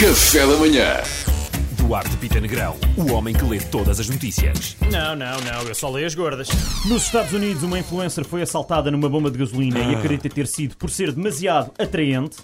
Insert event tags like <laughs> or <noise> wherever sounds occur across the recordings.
Café da manhã. Duarte Pita Negrão, o homem que lê todas as notícias. Não, não, não, eu só leio as gordas. Nos Estados Unidos, uma influencer foi assaltada numa bomba de gasolina e acredita ter sido por ser demasiado atraente.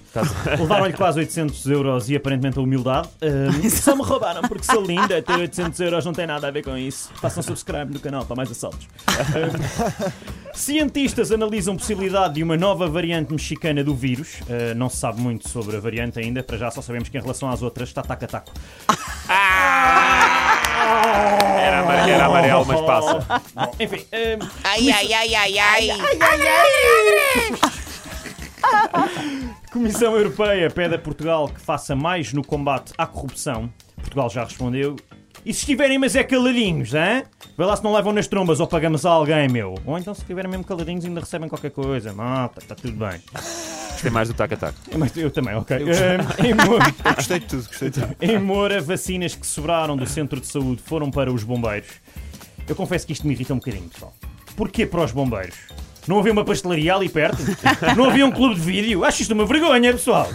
Levaram-lhe quase 800 euros e aparentemente a humildade. Ahm, <laughs> só me roubaram porque sou linda, ter 800 euros não tem nada a ver com isso. Façam subscribe no canal para mais assaltos. Ahm, Cientistas analisam possibilidade de uma nova variante mexicana do vírus. Ah, não se sabe muito sobre a variante ainda, para já só sabemos que em relação às outras está taca-taco. Era, amare- era amarelo, mas passa. Bom, enfim, ahm, Ai, ai, ai, ai, ai. Comissão Europeia pede a Portugal que faça mais no combate à corrupção. Portugal já respondeu. E se estiverem, mas é caladinhos, hein? Vê lá se não levam nas trombas ou pagamos a alguém, meu. Ou então se estiverem mesmo caladinhos ainda recebem qualquer coisa. Malta, está tudo bem. Gostei mais do tac-tac. Mas eu também, ok. Ah, em, Moura, Gostei de tudo, gostei de tudo. em Moura, vacinas que sobraram do centro de saúde foram para os bombeiros. Eu confesso que isto me irrita um bocadinho, pessoal. Porquê para os bombeiros? Não havia uma pastelaria ali perto? Não havia um clube de vídeo? Acho isto uma vergonha, pessoal.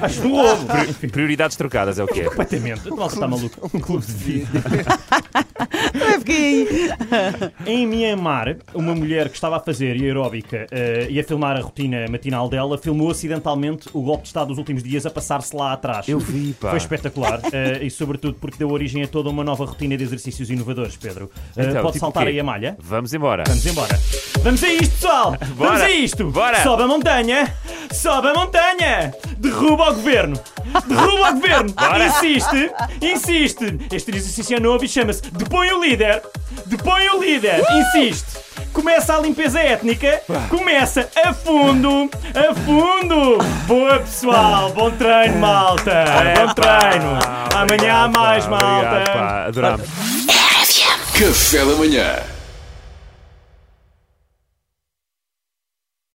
Acho isto um roubo. Enfim, Prioridades trocadas é o que é. completamente. Nossa, está maluco. Um clube de vídeo. Em Myanmar, uma mulher que estava a fazer aeróbica eh, e a filmar a rotina matinal dela filmou acidentalmente o golpe de Estado dos últimos dias a passar-se lá atrás. Eu vi, pá. Foi espetacular eh, e, sobretudo, porque deu origem a toda uma nova rotina de exercícios inovadores, Pedro. Eh, Então, pode tipo saltar o quê? aí a malha? Vamos embora. Vamos embora. Vamos a isto, pessoal! <laughs> Vamos Bora. a isto! Bora. Sobe a montanha! Sobe a montanha! Derruba o governo! Derruba o governo! <laughs> Bora. Insiste! Insiste! Este exercício é novo e chama-se Depõe o líder! Depõe o líder! Insiste! Começa a limpeza étnica, começa a fundo, a fundo! Boa pessoal, bom treino, malta! Bom treino! Amanhã há mais, pá, malta! Obrigado, pá. Adoramos. Café da manhã.